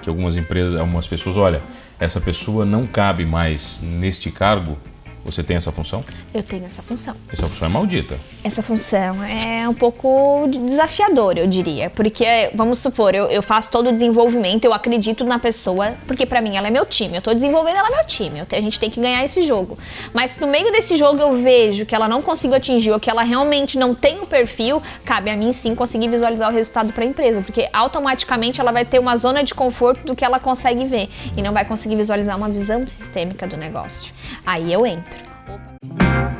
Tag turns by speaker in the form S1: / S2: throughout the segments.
S1: que algumas empresas, algumas pessoas, olha, essa pessoa não cabe mais neste cargo, você tem essa função?
S2: Eu tenho essa função.
S1: Essa função é maldita.
S2: Essa função é um pouco desafiadora, eu diria. Porque, vamos supor, eu, eu faço todo o desenvolvimento, eu acredito na pessoa, porque para mim ela é meu time. Eu tô desenvolvendo ela é meu time. a gente tem que ganhar esse jogo. Mas se no meio desse jogo eu vejo que ela não conseguiu atingir ou que ela realmente não tem o perfil, cabe a mim sim conseguir visualizar o resultado para a empresa. Porque automaticamente ela vai ter uma zona de conforto do que ela consegue ver e não vai conseguir visualizar uma visão sistêmica do negócio. Aí eu entro. Opa.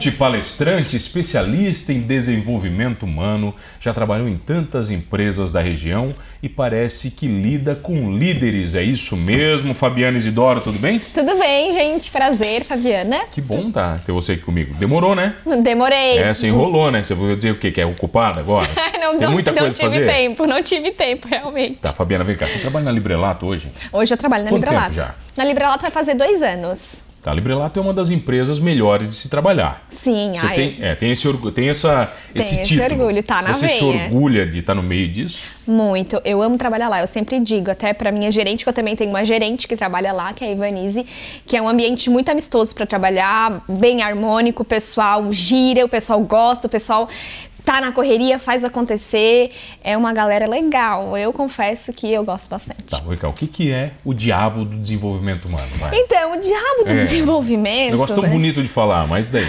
S1: Coach, palestrante, especialista em desenvolvimento humano, já trabalhou em tantas empresas da região e parece que lida com líderes. É isso mesmo, Fabiana Isidoro, tudo bem?
S2: Tudo bem, gente. Prazer, Fabiana.
S1: Que bom tá ter você aqui comigo. Demorou, né?
S2: Demorei.
S1: É, você enrolou, né? Você vai dizer o quê? Que é ocupada agora?
S2: não, Tem muita não, coisa não tive tempo, não tive tempo, realmente.
S1: Tá, Fabiana, vem cá. Você trabalha na Librelato hoje?
S2: Hoje eu trabalho na
S1: Quanto
S2: Librelato.
S1: Já?
S2: Na Librelato vai fazer dois anos.
S1: Tá, a Librelato é uma das empresas melhores de se trabalhar.
S2: Sim,
S1: Você tem, é, tem esse orgulho, tem essa
S2: tem
S1: esse,
S2: esse
S1: título.
S2: orgulho, tá na
S1: Você
S2: veia.
S1: se orgulha de estar no meio disso?
S2: Muito. Eu amo trabalhar lá. Eu sempre digo, até para minha gerente, que eu também tenho uma gerente que trabalha lá, que é a Ivanise, que é um ambiente muito amistoso para trabalhar, bem harmônico, o pessoal gira, o pessoal gosta, o pessoal tá na correria, faz acontecer. É uma galera legal. Eu confesso que eu gosto bastante.
S1: Tá, Ricardo, o que, que é o diabo do desenvolvimento humano? Vai.
S2: Então, o diabo do
S1: É.
S2: desenvolvimento.
S1: Negócio tão
S2: né?
S1: bonito de falar, mas daí?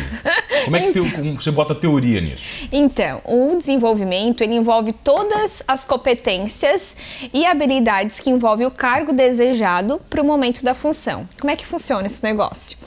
S1: Como é que como você bota teoria nisso?
S2: Então, o desenvolvimento ele envolve todas as competências e habilidades que envolvem o cargo desejado para o momento da função. Como é que funciona esse negócio?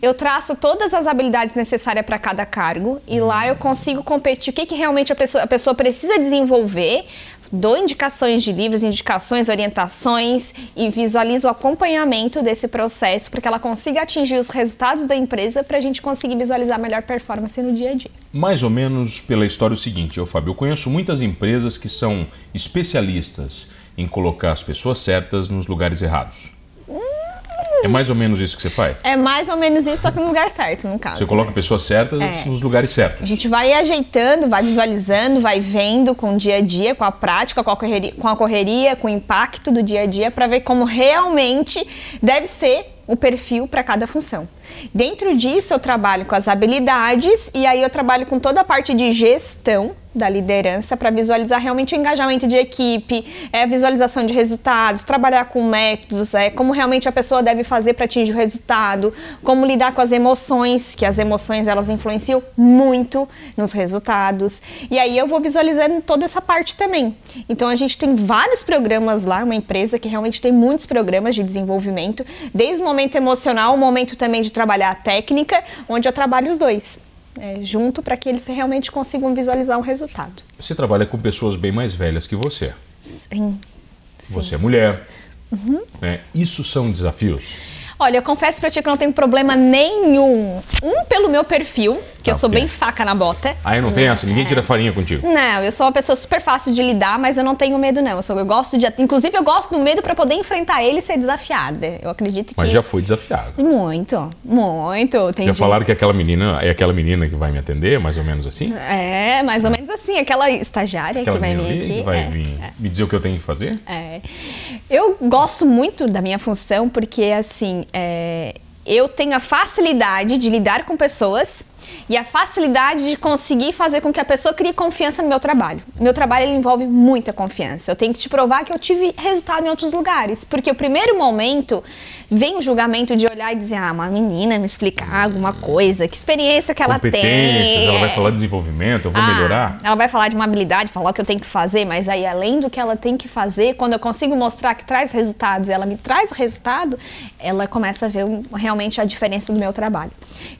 S2: Eu traço todas as habilidades necessárias para cada cargo e lá eu consigo competir o que, que realmente a pessoa, a pessoa precisa desenvolver. Dou indicações de livros, indicações, orientações e visualizo o acompanhamento desse processo para que ela consiga atingir os resultados da empresa para a gente conseguir visualizar a melhor performance no dia a dia.
S1: Mais ou menos pela história o seguinte, eu, Fábio, eu conheço muitas empresas que são especialistas em colocar as pessoas certas nos lugares errados. É mais ou menos isso que você faz?
S2: É mais ou menos isso, só que no lugar certo, no caso.
S1: Você coloca pessoas certas
S2: É.
S1: nos lugares certos.
S2: A gente vai ajeitando, vai visualizando, vai vendo com o dia a dia, com a prática, com a correria, com, a correria, com o impacto do dia a dia, para ver como realmente deve ser o perfil para cada função. Dentro disso, eu trabalho com as habilidades e aí eu trabalho com toda a parte de gestão da liderança para visualizar realmente o engajamento de equipe, é, a visualização de resultados, trabalhar com métodos, é, como realmente a pessoa deve fazer para atingir o resultado, como lidar com as emoções, que as emoções elas influenciam muito nos resultados. E aí eu vou visualizando toda essa parte também. Então a gente tem vários programas lá, uma empresa que realmente tem muitos programas de desenvolvimento, desde o momento emocional, o momento também de trabalhar a técnica, onde eu trabalho os dois. É, junto para que eles realmente consigam visualizar um resultado.
S1: Você trabalha com pessoas bem mais velhas que você.
S2: Sim. sim.
S1: Você é mulher.
S2: Uhum.
S1: né? Isso são desafios?
S2: Olha, eu confesso pra ti que eu não tenho problema nenhum. Um pelo meu perfil, que
S1: Ah,
S2: eu sou
S1: ok.
S2: bem faca na bota.
S1: Aí não tem essa? Ninguém
S2: É.
S1: tira farinha contigo.
S2: Não, eu sou uma pessoa super fácil de lidar, mas eu não tenho medo não. Eu, sou, eu gosto de, inclusive eu gosto do medo pra poder enfrentar ele e ser desafiada. Eu acredito que
S1: Mas já foi desafiado.
S2: muito, muito. Tem
S1: Já falaram que aquela menina é aquela menina que vai me atender, mais ou menos assim?
S2: É, mais ou menos assim, aquela estagiária
S1: Aquela
S2: que vai vir aqui.
S1: vai
S2: é.
S1: vir me dizer o que eu tenho que fazer?
S2: É. Eu gosto muito da minha função porque, assim, é, eu tenho a facilidade de lidar com pessoas e a facilidade de conseguir fazer com que a pessoa crie confiança no meu trabalho. Meu trabalho ele envolve muita confiança. Eu tenho que te provar que eu tive resultado em outros lugares, porque o primeiro momento vem o julgamento de olhar e dizer: "Ah, uma menina me explicar alguma coisa, que experiência que ela tem".
S1: Ela vai
S2: É.
S1: falar de desenvolvimento, eu vou
S2: Ah,
S1: melhorar.
S2: Ela vai falar de uma habilidade, falar o que eu tenho que fazer, mas aí além do que ela tem que fazer, quando eu consigo mostrar que traz resultados e ela me traz o resultado, ela começa a ver realmente realmente a diferença do meu trabalho.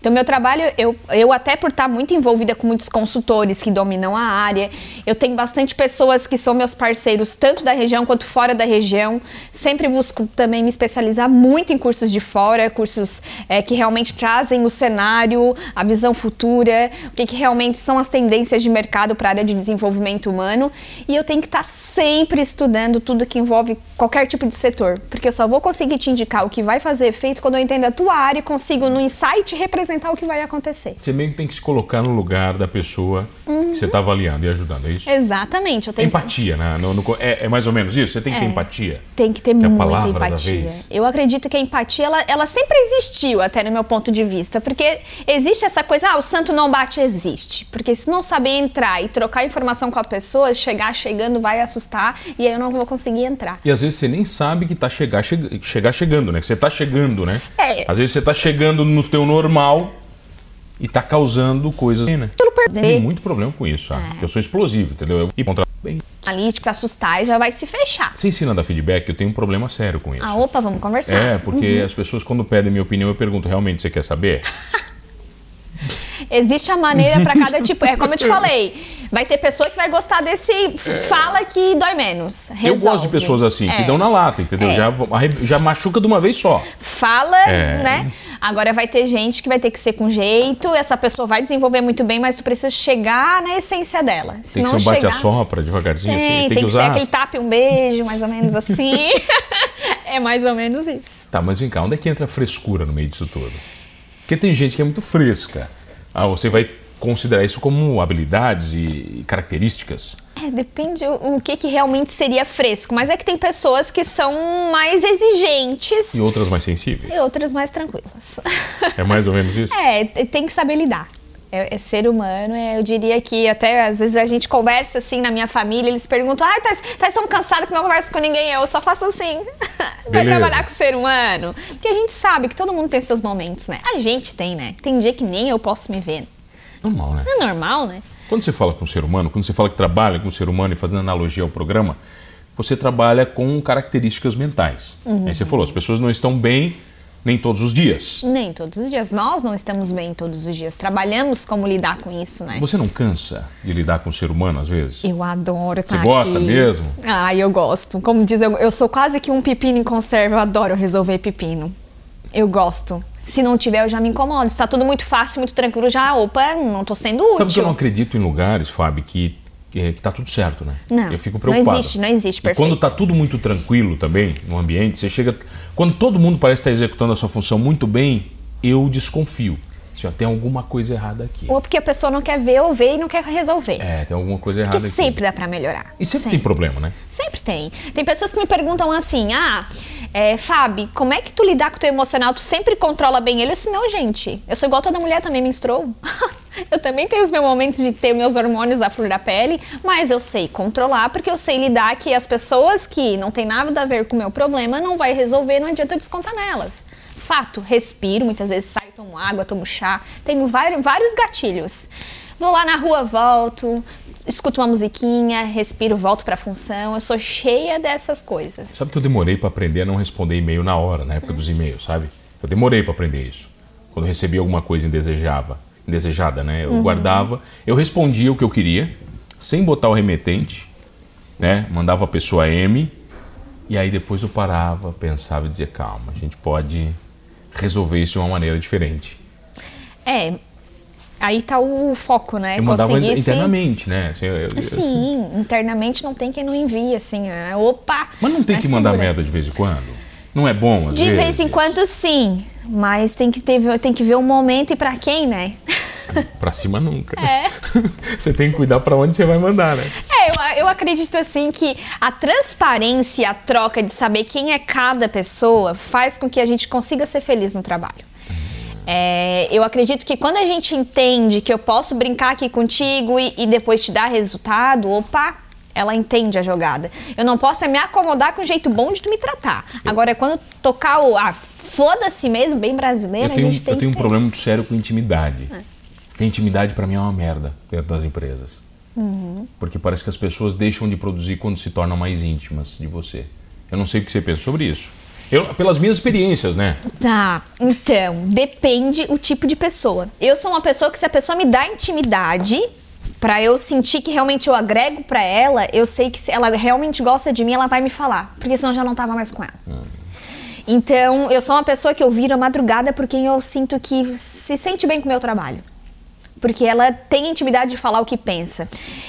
S2: Então, meu trabalho, eu, eu até por estar muito envolvida com muitos consultores que dominam a área, eu tenho bastante pessoas que são meus parceiros, tanto da região quanto fora da região. Sempre busco também me especializar muito em cursos de fora, cursos é, que realmente trazem o cenário, a visão futura, o que, que realmente são as tendências de mercado para a área de desenvolvimento humano. E eu tenho que estar sempre estudando tudo que envolve qualquer tipo de setor, porque eu só vou conseguir te indicar o que vai fazer efeito quando eu entendo a tua área e consigo no insight representar o que vai acontecer.
S1: Você meio que tem que se colocar no lugar da pessoa uhum. que você está avaliando e ajudando, é isso?
S2: Exatamente. Eu tenho
S1: empatia, né? No, no, é, é, mais ou menos isso? Você tem que é, ter empatia?
S2: Tem que ter que muita empatia. Eu acredito que a empatia, ela, ela sempre existiu, até no meu ponto de vista, porque existe essa coisa, ah, o santo não bate, existe. Porque se não saber entrar e trocar informação com a pessoa, chegar chegando vai assustar e aí eu não vou conseguir entrar.
S1: E às vezes você nem sabe que está chegar, che chegar chegando, né? Que você está chegando, né? É. Às vezes você está chegando no teu normal e está causando coisas. Né? Tive muito problema com isso, sabe? É. Eu sou explosivo, entendeu? Eu contra bem.
S2: Analítico, se assustar e já vai se fechar.
S1: Você ensina a dar feedback, eu tenho um problema sério com isso.
S2: Ah, opa, vamos conversar.
S1: É, porque uhum. as pessoas, quando pedem minha opinião, eu pergunto: realmente você quer saber?
S2: Existe a maneira para cada tipo. É como eu te falei, vai ter pessoa que vai gostar desse é. fala que dói menos. Resolve.
S1: Eu gosto de pessoas assim, que é. dão na lata, entendeu? É. Já, já machuca de uma vez só.
S2: Fala, é. né? Agora vai ter gente que vai ter que ser com jeito, essa pessoa vai desenvolver muito bem, mas tu precisa chegar na essência dela.
S1: Tem Se que ser um bate a devagarzinho.
S2: Tem,
S1: assim.
S2: tem, tem que, que usar... ser aquele tapa e um beijo, mais ou menos assim. é mais ou menos isso.
S1: Tá, mas vem cá, onde é que entra a frescura no meio disso tudo? Porque tem gente que é muito fresca. Ah, você vai considerar isso como habilidades e características?
S2: É, depende o, o que, que realmente seria fresco. Mas é que tem pessoas que são mais exigentes.
S1: E outras mais sensíveis.
S2: E outras mais tranquilas.
S1: É mais ou menos isso?
S2: É, tem que saber lidar. É, é, ser humano, é, eu diria que até às vezes a gente conversa assim na minha família, eles perguntam, ai, tá, tá tão cansado que não conversa com ninguém, eu só faço assim. Vai trabalhar com ser humano. Porque a gente sabe que todo mundo tem seus momentos, né? A gente tem, né? Tem dia que nem eu posso me ver.
S1: Normal, né?
S2: É normal, né?
S1: Quando você fala com o ser humano, quando você fala que trabalha com o ser humano e fazendo analogia ao programa, você trabalha com características mentais. Uhum. Aí você falou, as pessoas não estão bem nem todos os dias.
S2: Nem todos os dias. Nós não estamos bem todos os dias. Trabalhamos como lidar com isso, né?
S1: Você não cansa de lidar com o ser humano às vezes?
S2: Eu adoro estar
S1: Você gosta
S2: aqui.
S1: mesmo?
S2: Ah, eu gosto. Como diz, eu, eu sou quase que um pepino em conserva. Eu adoro resolver pepino. Eu gosto. Se não tiver, eu já me incomodo. Está tudo muito fácil, muito tranquilo, já, opa, não estou sendo útil.
S1: Sabe que eu não acredito em lugares, Fábio, que que, que tá tudo certo, né?
S2: Não,
S1: eu fico preocupado.
S2: Não existe, não existe, perfeito.
S1: E quando tá tudo muito tranquilo também no ambiente, você chega. Quando todo mundo parece estar executando a sua função muito bem, eu desconfio. Se tem alguma coisa errada aqui.
S2: Ou porque a pessoa não quer ver ou ver e não quer resolver.
S1: É, tem alguma coisa errada
S2: porque
S1: aqui.
S2: sempre dá para melhorar.
S1: E sempre, sempre, tem problema, né?
S2: Sempre tem. Tem pessoas que me perguntam assim: ah, é, Fábio, como é que tu lidar com o teu emocional? Tu sempre controla bem ele? Eu disse, não, gente. Eu sou igual toda mulher também menstruou. eu também tenho os meus momentos de ter meus hormônios à flor da pele, mas eu sei controlar porque eu sei lidar que as pessoas que não tem nada a ver com o meu problema não vai resolver, não adianta eu descontar nelas. Fato, respiro, muitas vezes saio, tomo água, tomo chá, tenho vários, gatilhos. Vou lá na rua, volto, escuto uma musiquinha, respiro, volto para a função. Eu sou cheia dessas coisas.
S1: Sabe que eu demorei para aprender a não responder e-mail na hora, na época dos e-mails, sabe? Eu demorei para aprender isso. Quando eu recebia alguma coisa indesejava, indesejada, né? Eu uhum. guardava, eu respondia o que eu queria, sem botar o remetente, né? Mandava a pessoa M, e aí depois eu parava, pensava e dizia, calma, a gente pode resolver isso de uma maneira diferente.
S2: É, aí tá o foco, né?
S1: Eu mandava Conseguisse... internamente, né? Assim, eu, eu...
S2: Sim, internamente não tem quem não envie, assim, ah, opa!
S1: Mas não tem que mandar merda de vez em quando? Não é bom, às
S2: De
S1: vezes?
S2: vez em quando, sim. Mas tem que, ter, tem que ver o momento e para quem, né?
S1: Pra cima nunca.
S2: É.
S1: você tem que cuidar para onde você vai mandar, né?
S2: É, eu, eu acredito assim que a transparência e a troca de saber quem é cada pessoa faz com que a gente consiga ser feliz no trabalho. É, eu acredito que quando a gente entende que eu posso brincar aqui contigo e, e, depois te dar resultado, opa, ela entende a jogada. Eu não posso me acomodar com o jeito bom de tu me tratar. Agora, quando tocar o. Ah, foda-se mesmo, bem brasileiro,
S1: tenho,
S2: a gente tem
S1: Eu tenho
S2: um
S1: problema muito sério com intimidade. É. Porque intimidade para mim é uma merda dentro das empresas.
S2: Uhum.
S1: Porque parece que as pessoas deixam de produzir quando se tornam mais íntimas de você. Eu não sei o que você pensa sobre isso. Eu, pelas minhas experiências, né?
S2: Tá, então, depende o tipo de pessoa. Eu sou uma pessoa que se a pessoa me dá intimidade, para eu sentir que realmente eu agrego para ela, eu sei que se ela realmente gosta de mim, ela vai me falar, porque senão eu já não tava mais com ela. Uhum. Então, eu sou uma pessoa que eu viro a madrugada porque eu sinto que se sente bem com o meu trabalho porque ela tem intimidade de falar o que pensa.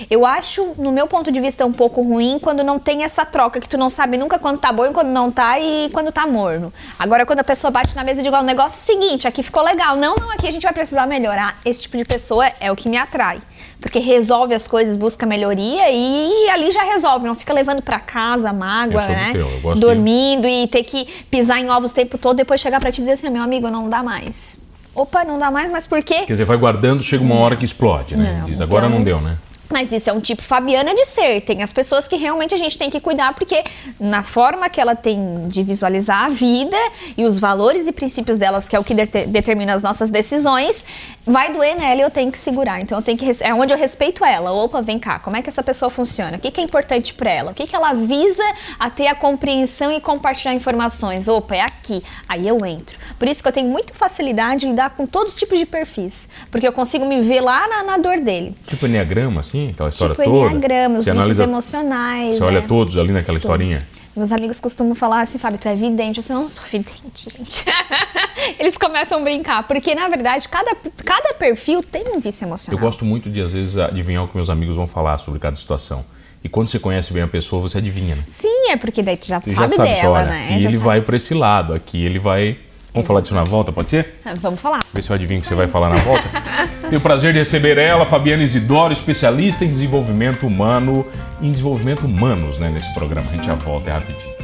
S2: Eu acho, no meu ponto de vista, um pouco ruim quando não tem essa troca, que tu não sabe nunca quando tá bom e quando não tá e quando tá morno. Agora, quando a pessoa bate na mesa e diz, o negócio é o seguinte, aqui ficou legal. Não, não, aqui a gente vai precisar melhorar. Esse tipo de pessoa é o que me atrai. Porque resolve as coisas, busca melhoria e ali já resolve, não fica levando para casa mágoa, né? Dormindo de... e ter que pisar em ovos o tempo todo, depois chegar para te dizer assim, meu amigo, não dá mais opa, não dá mais, mas por quê?
S1: Quer dizer, vai guardando, chega uma hora que explode, né? Não, Diz, agora então, não deu, né?
S2: Mas isso é um tipo Fabiana de ser. Tem as pessoas que realmente a gente tem que cuidar, porque na forma que ela tem de visualizar a vida e os valores e princípios delas, que é o que de determina as nossas decisões, vai doer nela e eu tenho que segurar. Então eu tenho que é onde eu respeito ela. Opa, vem cá, como é que essa pessoa funciona? O que, que é importante para ela? O que, que ela visa a ter a compreensão e compartilhar informações? Opa, é aqui. Aí eu entro. Por isso que eu tenho muita facilidade em lidar com todos os tipos de perfis, porque eu consigo me ver lá na, na dor dele.
S1: Tipo enneagrama, assim, aquela história tipo toda.
S2: Tipo enneagrama, os vícios emocionais.
S1: Você é. olha todos ali naquela historinha.
S2: Meus amigos costumam falar assim, Fábio, tu é vidente. Eu não sou vidente, gente. Eles começam a brincar, porque na verdade cada, cada perfil tem um vício emocional.
S1: Eu gosto muito de, às vezes, adivinhar o que meus amigos vão falar sobre cada situação. E quando você conhece bem a pessoa, você adivinha, né?
S2: Sim, é porque daí tu já, sabe, já sabe dela, né?
S1: E já ele sabe. vai para esse lado, aqui ele vai Vamos falar disso na volta, pode ser?
S2: Ah, vamos falar.
S1: Ver se eu adivinho o que você vai falar na volta. Tenho o prazer de receber ela, Fabiana Isidoro, especialista em desenvolvimento humano em desenvolvimento humanos, né, nesse programa. A gente já volta, é rapidinho.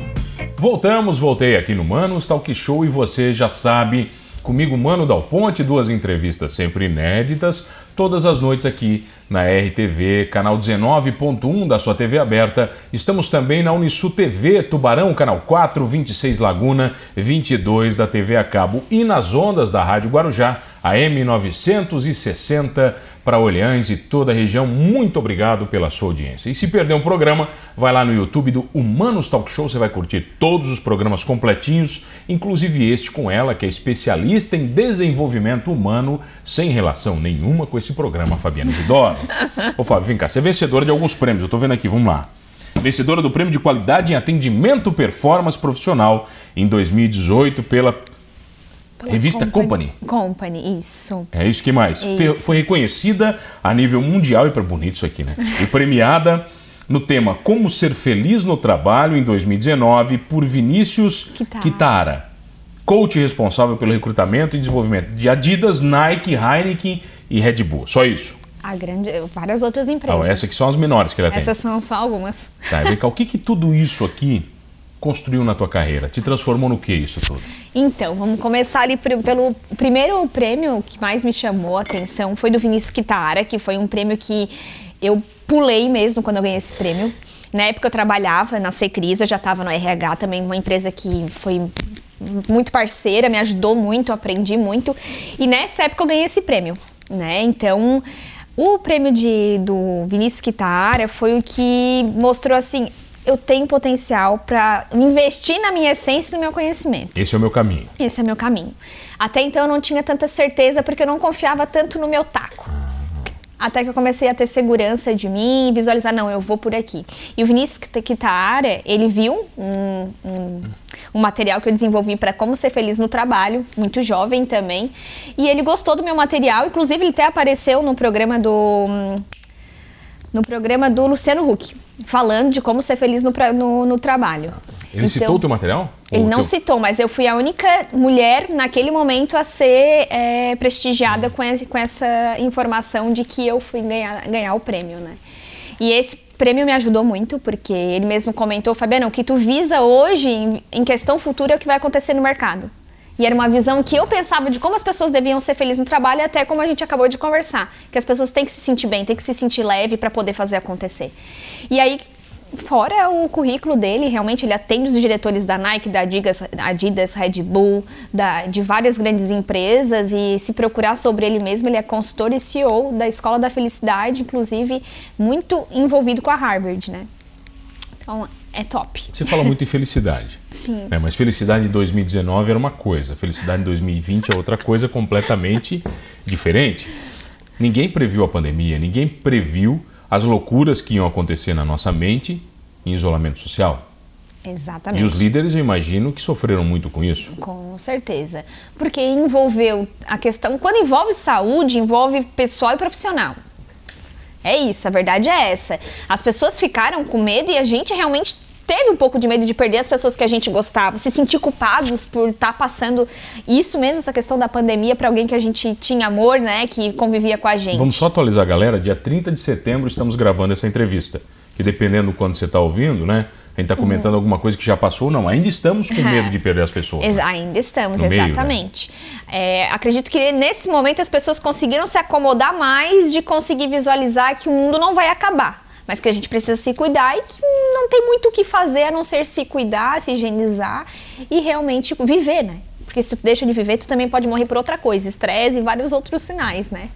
S1: Voltamos, voltei aqui no Manos Talk Show e você já sabe, comigo Mano Dal Ponte, duas entrevistas sempre inéditas, todas as noites aqui na RTV, canal 19.1 da sua TV aberta. Estamos também na Unisu TV, Tubarão, canal 4, 26 Laguna, 22 da TV a cabo e nas ondas da Rádio Guarujá, AM 960 para Olhães e toda a região. Muito obrigado pela sua audiência. E se perder um programa, vai lá no YouTube do Humanos Talk Show, você vai curtir todos os programas completinhos, inclusive este com ela, que é especialista em desenvolvimento humano, sem relação nenhuma com esse programa, Fabiana Isidoro. Ô Fábio, vem cá, você é vencedora de alguns prêmios, eu tô vendo aqui, vamos lá. Vencedora do Prêmio de Qualidade em Atendimento Performance Profissional em 2018 pela Revista Company.
S2: Company, isso.
S1: É isso que mais. Isso. Foi reconhecida a nível mundial, e para bonito isso aqui, né? E premiada no tema Como Ser Feliz no Trabalho em 2019 por Vinícius Kitara. Coach responsável pelo recrutamento e desenvolvimento de Adidas, Nike, Heineken e Red Bull. Só isso.
S2: A grande, várias outras empresas.
S1: Essas aqui são as menores que ela
S2: Essas
S1: tem.
S2: Essas são só algumas.
S1: Tá, vem cá, o que, que tudo isso aqui construiu na tua carreira? Te transformou no que isso tudo?
S2: Então, vamos começar ali pelo primeiro prêmio que mais me chamou a atenção foi do Vinícius Kitara, que foi um prêmio que eu pulei mesmo quando eu ganhei esse prêmio. Na época eu trabalhava na Secris, eu já estava no RH também, uma empresa que foi muito parceira, me ajudou muito, aprendi muito. E nessa época eu ganhei esse prêmio, né? Então, o prêmio de, do Vinícius Kitara foi o que mostrou assim, eu tenho potencial para investir na minha essência e no meu conhecimento.
S1: Esse é o meu caminho.
S2: Esse é o meu caminho. Até então eu não tinha tanta certeza porque eu não confiava tanto no meu taco. Até que eu comecei a ter segurança de mim e visualizar, não, eu vou por aqui. E o Vinícius Kitara, ele viu um, um, um material que eu desenvolvi para como ser feliz no trabalho, muito jovem também. E ele gostou do meu material, inclusive ele até apareceu no programa do no programa do Luciano Huck, falando de como ser feliz no, no, no trabalho.
S1: Ele então, citou o teu material?
S2: Ele não teu... citou, mas eu fui a única mulher naquele momento a ser é, prestigiada com, esse, com essa informação de que eu fui ganhar, ganhar o prêmio, né? E esse prêmio me ajudou muito, porque ele mesmo comentou, Fabiana, o que tu visa hoje em, em questão futura é o que vai acontecer no mercado. E era uma visão que eu pensava de como as pessoas deviam ser felizes no trabalho, até como a gente acabou de conversar, que as pessoas têm que se sentir bem, têm que se sentir leve para poder fazer acontecer. E aí fora o currículo dele, realmente ele atende os diretores da Nike, da Adidas, Adidas Red Bull, da, de várias grandes empresas e se procurar sobre ele mesmo, ele é consultor e CEO da Escola da Felicidade, inclusive muito envolvido com a Harvard, né? Então, é top.
S1: Você fala muito em felicidade.
S2: Sim.
S1: Né? Mas felicidade em 2019 era uma coisa, felicidade em 2020 é outra coisa completamente diferente. Ninguém previu a pandemia, ninguém previu as loucuras que iam acontecer na nossa mente em isolamento social.
S2: Exatamente.
S1: E os líderes, eu imagino, que sofreram muito com isso.
S2: Com certeza. Porque envolveu a questão. Quando envolve saúde, envolve pessoal e profissional. É isso, a verdade é essa. As pessoas ficaram com medo e a gente realmente teve um pouco de medo de perder as pessoas que a gente gostava, se sentir culpados por estar tá passando isso mesmo, essa questão da pandemia para alguém que a gente tinha amor, né, que convivia com a gente.
S1: Vamos só atualizar a galera, dia 30 de setembro estamos gravando essa entrevista que dependendo do quando você está ouvindo, né? A gente está comentando uhum. alguma coisa que já passou, não. Ainda estamos com medo de perder as pessoas.
S2: Né? Ainda estamos, no exatamente. Meio, né? é, acredito que nesse momento as pessoas conseguiram se acomodar mais de conseguir visualizar que o mundo não vai acabar. Mas que a gente precisa se cuidar e que não tem muito o que fazer a não ser se cuidar, se higienizar e realmente viver, né? Porque se tu deixa de viver, tu também pode morrer por outra coisa, estresse e vários outros sinais, né?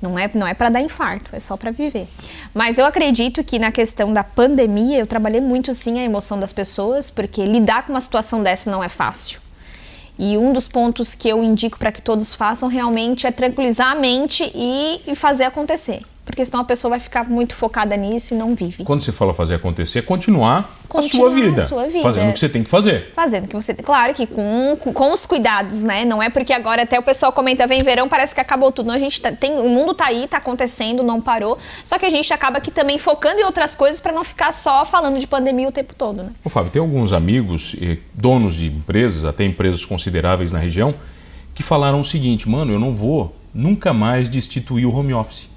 S2: Não é, não é para dar infarto, é só para viver. Mas eu acredito que na questão da pandemia, eu trabalhei muito sim a emoção das pessoas, porque lidar com uma situação dessa não é fácil. E um dos pontos que eu indico para que todos façam realmente é tranquilizar a mente e, e fazer acontecer porque senão a pessoa vai ficar muito focada nisso e não vive.
S1: Quando você fala fazer acontecer, é continuar, continuar a, sua vida, a sua vida. Fazendo o que você tem que fazer.
S2: Fazendo o que você tem. Claro que com, com, com, os cuidados, né? Não é porque agora até o pessoal comenta, vem verão, parece que acabou tudo. Não, a gente tá, tem, o mundo tá aí, tá acontecendo, não parou. Só que a gente acaba aqui também focando em outras coisas para não ficar só falando de pandemia o tempo todo, né?
S1: Ô, Fábio, tem alguns amigos, donos de empresas, até empresas consideráveis na região, que falaram o seguinte, mano, eu não vou nunca mais destituir o home office.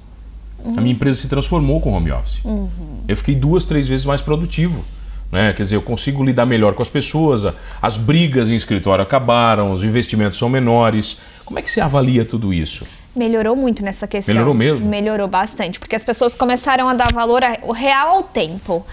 S1: Uhum. A minha empresa se transformou com home office. Uhum. Eu fiquei duas, três vezes mais produtivo. Né? Quer dizer, eu consigo lidar melhor com as pessoas, as brigas em escritório acabaram, os investimentos são menores. Como é que você avalia tudo isso?
S2: Melhorou muito nessa questão.
S1: Melhorou mesmo?
S2: Melhorou bastante, porque as pessoas começaram a dar valor ao real ao tempo.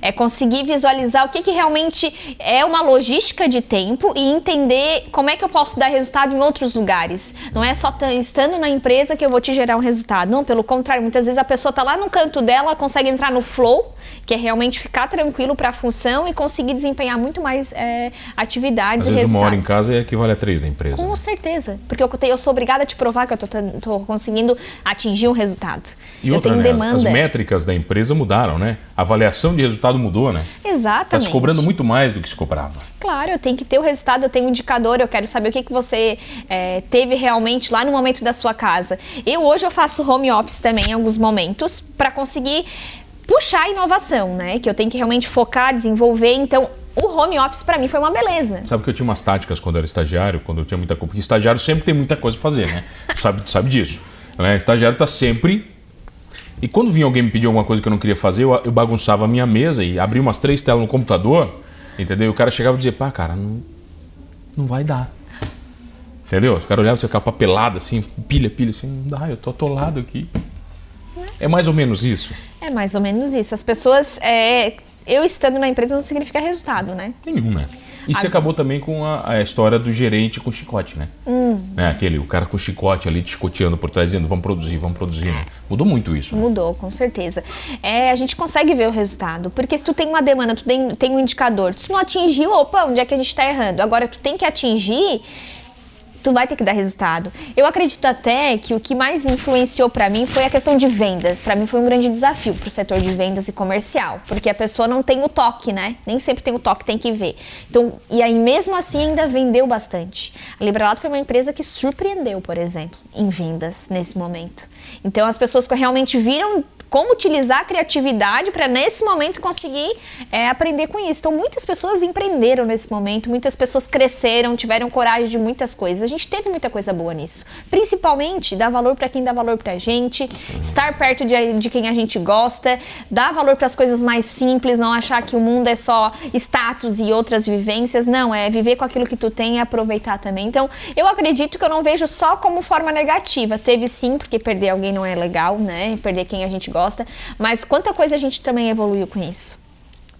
S2: É conseguir visualizar o que, que realmente é uma logística de tempo e entender como é que eu posso dar resultado em outros lugares. Não é só estando na empresa que eu vou te gerar um resultado. Não, pelo contrário, muitas vezes a pessoa está lá no canto dela, consegue entrar no flow, que é realmente ficar tranquilo para a função e conseguir desempenhar muito mais é, atividades
S1: Às
S2: e
S1: vezes
S2: resultados.
S1: uma hora em casa é equivale a três da empresa.
S2: Com certeza, porque eu, eu sou obrigada a te provar que eu estou conseguindo atingir um resultado.
S1: E eu outra, tenho né, demanda. As métricas da empresa mudaram, né? A avaliação de resultado mudou, né?
S2: Exatamente. Está
S1: se cobrando muito mais do que se cobrava.
S2: Claro, eu tenho que ter o resultado, eu tenho um indicador, eu quero saber o que, que você é, teve realmente lá no momento da sua casa. Eu hoje eu faço home office também em alguns momentos para conseguir puxar a inovação, né? Que eu tenho que realmente focar, desenvolver. Então, o home office para mim foi uma beleza.
S1: Sabe que eu tinha umas táticas quando eu era estagiário, quando eu tinha muita coisa. Porque estagiário sempre tem muita coisa pra fazer, né? Tu sabe, tu sabe disso. Né? Estagiário tá sempre. E quando vinha alguém me pedir alguma coisa que eu não queria fazer, eu, eu bagunçava a minha mesa e abria umas três telas no computador, entendeu? E o cara chegava e dizia, pá, cara, não, não vai dar. Entendeu? Os caras olhavam, você ficava papelado assim, pilha, pilha, assim, não dá, eu tô atolado aqui. É mais ou menos isso?
S2: É mais ou menos isso. As pessoas. É, eu estando na empresa não significa resultado, né?
S1: Nenhum, né? E você acabou também com a, a, história do gerente com chicote, né? Hum. né? Aquele, o cara com chicote ali te chicoteando por trás, dizendo vamos produzir, vamos produzir. Né? Mudou muito isso.
S2: Né? Mudou, com certeza. É, a gente consegue ver o resultado. Porque se tu tem uma demanda, tu tem, tem um indicador, tu não atingiu, opa, onde é que a gente está errando? Agora tu tem que atingir tu vai ter que dar resultado. Eu acredito até que o que mais influenciou para mim foi a questão de vendas. Para mim foi um grande desafio para o setor de vendas e comercial, porque a pessoa não tem o toque, né? Nem sempre tem o toque, tem que ver. Então, e aí mesmo assim ainda vendeu bastante. A Libralato foi uma empresa que surpreendeu, por exemplo, em vendas nesse momento. Então as pessoas realmente viram como utilizar a criatividade para nesse momento conseguir é, aprender com isso. Então muitas pessoas empreenderam nesse momento, muitas pessoas cresceram, tiveram coragem de muitas coisas. A gente teve muita coisa boa nisso. Principalmente dar valor para quem dá valor para a gente, estar perto de, de quem a gente gosta, dar valor para as coisas mais simples, não achar que o mundo é só status e outras vivências. Não, é viver com aquilo que tu tem e aproveitar também. Então eu acredito que eu não vejo só como forma negativa. Teve sim, porque perder alguém não é legal, né? Perder quem a gente gosta, mas quanta coisa a gente também evoluiu com isso.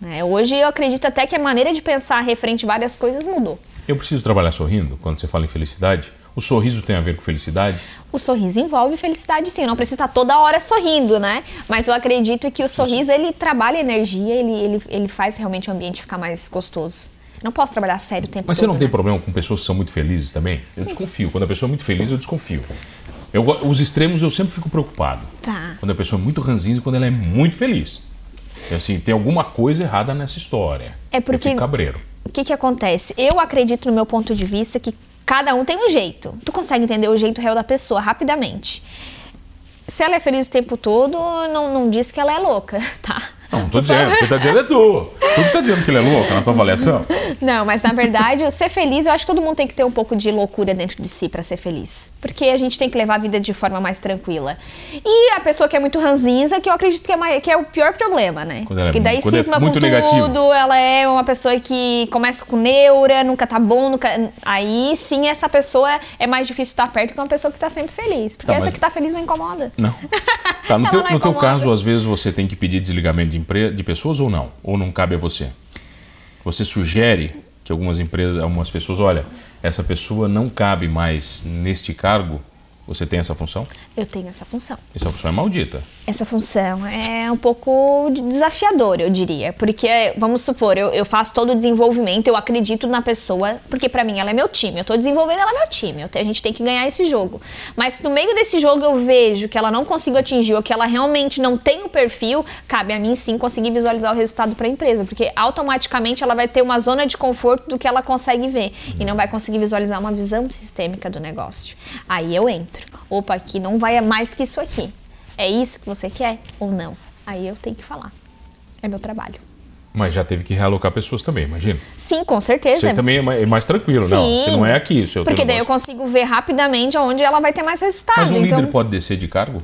S2: Né? Hoje eu acredito até que a maneira de pensar referente a várias coisas mudou.
S1: Eu preciso trabalhar sorrindo quando você fala em felicidade? O sorriso tem a ver com felicidade?
S2: O sorriso envolve felicidade sim, não precisa estar toda hora sorrindo, né? Mas eu acredito que o sorriso, ele trabalha energia, ele, ele, ele faz realmente o ambiente ficar mais gostoso. Não posso trabalhar sério o tempo
S1: Mas
S2: todo,
S1: você não tem
S2: né?
S1: problema com pessoas que são muito felizes também? Eu desconfio. Quando a pessoa é muito feliz, eu desconfio. Eu, os extremos eu sempre fico preocupado.
S2: Tá.
S1: Quando a pessoa é muito ranzinza e quando ela é muito feliz. E, assim, tem alguma coisa errada nessa história.
S2: É porque-
S1: Eu fico cabreiro.
S2: O que que acontece? Eu acredito no meu ponto de vista que cada um tem um jeito. Tu consegue entender o jeito real da pessoa rapidamente. Se ela é feliz o tempo todo, não, não diz que ela é louca, tá?
S1: Não, não tô dizendo. Quem tá dizendo é tu. Tu que tá dizendo que ele é louco na tua avaliação.
S2: Não, mas na verdade, ser feliz, eu acho que todo mundo tem que ter um pouco de loucura dentro de si pra ser feliz. Porque a gente tem que levar a vida de forma mais tranquila. E a pessoa que é muito ranzinza, que eu acredito que é, mais- que é o pior problema, né?
S1: Quando ela é
S2: que daí
S1: quando é
S2: cisma
S1: muito
S2: com
S1: negativo.
S2: tudo, ela é uma pessoa que começa com neura, nunca tá bom, nunca. Aí sim, essa pessoa é mais difícil estar perto que uma pessoa que tá sempre feliz. Porque
S1: Tá,
S2: essa
S1: mas-
S2: que tá feliz não incomoda.
S1: Não. Tá, no teu,
S2: não
S1: no teu caso, às vezes você tem que pedir desligamento de, empre... de pessoas ou não? Ou não cabe a você? Você sugere que algumas empresas, algumas pessoas, olha, essa pessoa não cabe mais neste cargo? Você tem essa função?
S2: Eu tenho essa função.
S1: Essa função é maldita.
S2: Essa função é um pouco de- desafiadora, eu diria. Porque, vamos supor, eu, eu faço todo o desenvolvimento, eu acredito na pessoa, porque pra mim ela é meu time. Eu tô desenvolvendo, ela é meu time. Eu a gente tem que ganhar esse jogo. Mas se no meio desse jogo eu vejo que ela não conseguiu atingir ou que ela realmente não tem o perfil, cabe a mim sim conseguir visualizar o resultado pra empresa. Porque automaticamente ela vai ter uma zona de conforto do que ela consegue ver. E não vai conseguir visualizar uma visão sistêmica do negócio. Aí eu entro. Opa, aqui não vai mais que isso aqui. É isso que você quer ou não? Aí eu tenho que falar. É meu trabalho.
S1: Mas já teve que realocar pessoas também, imagina.
S2: Sim, com certeza.
S1: Você também é mais, é mais tranquilo, não. Você não é aqui, o seu
S2: Porque daí eu consigo ver rapidamente onde ela vai ter mais resultado.
S1: Mas um
S2: então,
S1: líder pode descer de cargo?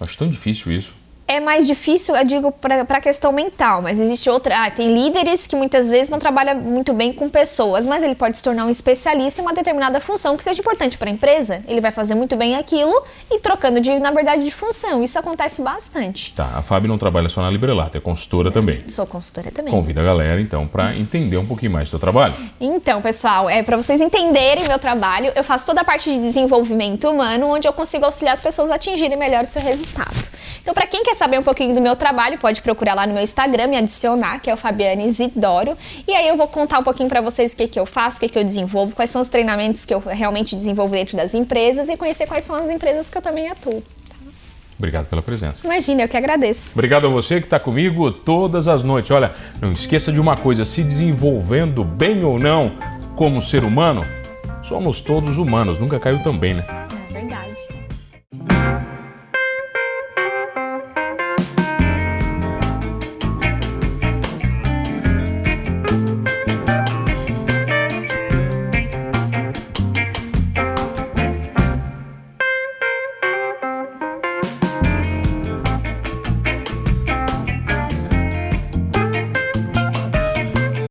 S1: Acho tão difícil isso.
S2: É mais difícil, eu digo, para a questão mental, mas existe outra. Ah, tem líderes que muitas vezes não trabalham muito bem com pessoas, mas ele pode se tornar um especialista em uma determinada função que seja importante para a empresa. Ele vai fazer muito bem aquilo e trocando, de, na verdade, de função. Isso acontece bastante.
S1: Tá, a Fábio não trabalha só na Librelato, é consultora também.
S2: Sou consultora também.
S1: Convida a galera, então, para entender um pouquinho mais do seu trabalho.
S2: Então, pessoal, é para vocês entenderem meu trabalho, eu faço toda a parte de desenvolvimento humano, onde eu consigo auxiliar as pessoas a atingirem melhor o seu resultado. Então, para quem quer saber um pouquinho do meu trabalho, pode procurar lá no meu Instagram, me adicionar, que é o Fabiane Isidoro, e aí eu vou contar um pouquinho para vocês o que, que eu faço, o que, que eu desenvolvo, quais são os treinamentos que eu realmente desenvolvo dentro das empresas e conhecer quais são as empresas que eu também atuo.
S1: Obrigado pela presença.
S2: Imagina, eu que agradeço.
S1: Obrigado a você que está comigo todas as noites. Olha, não esqueça de uma coisa: se desenvolvendo bem ou não como ser humano, somos todos humanos. Nunca caiu também, né?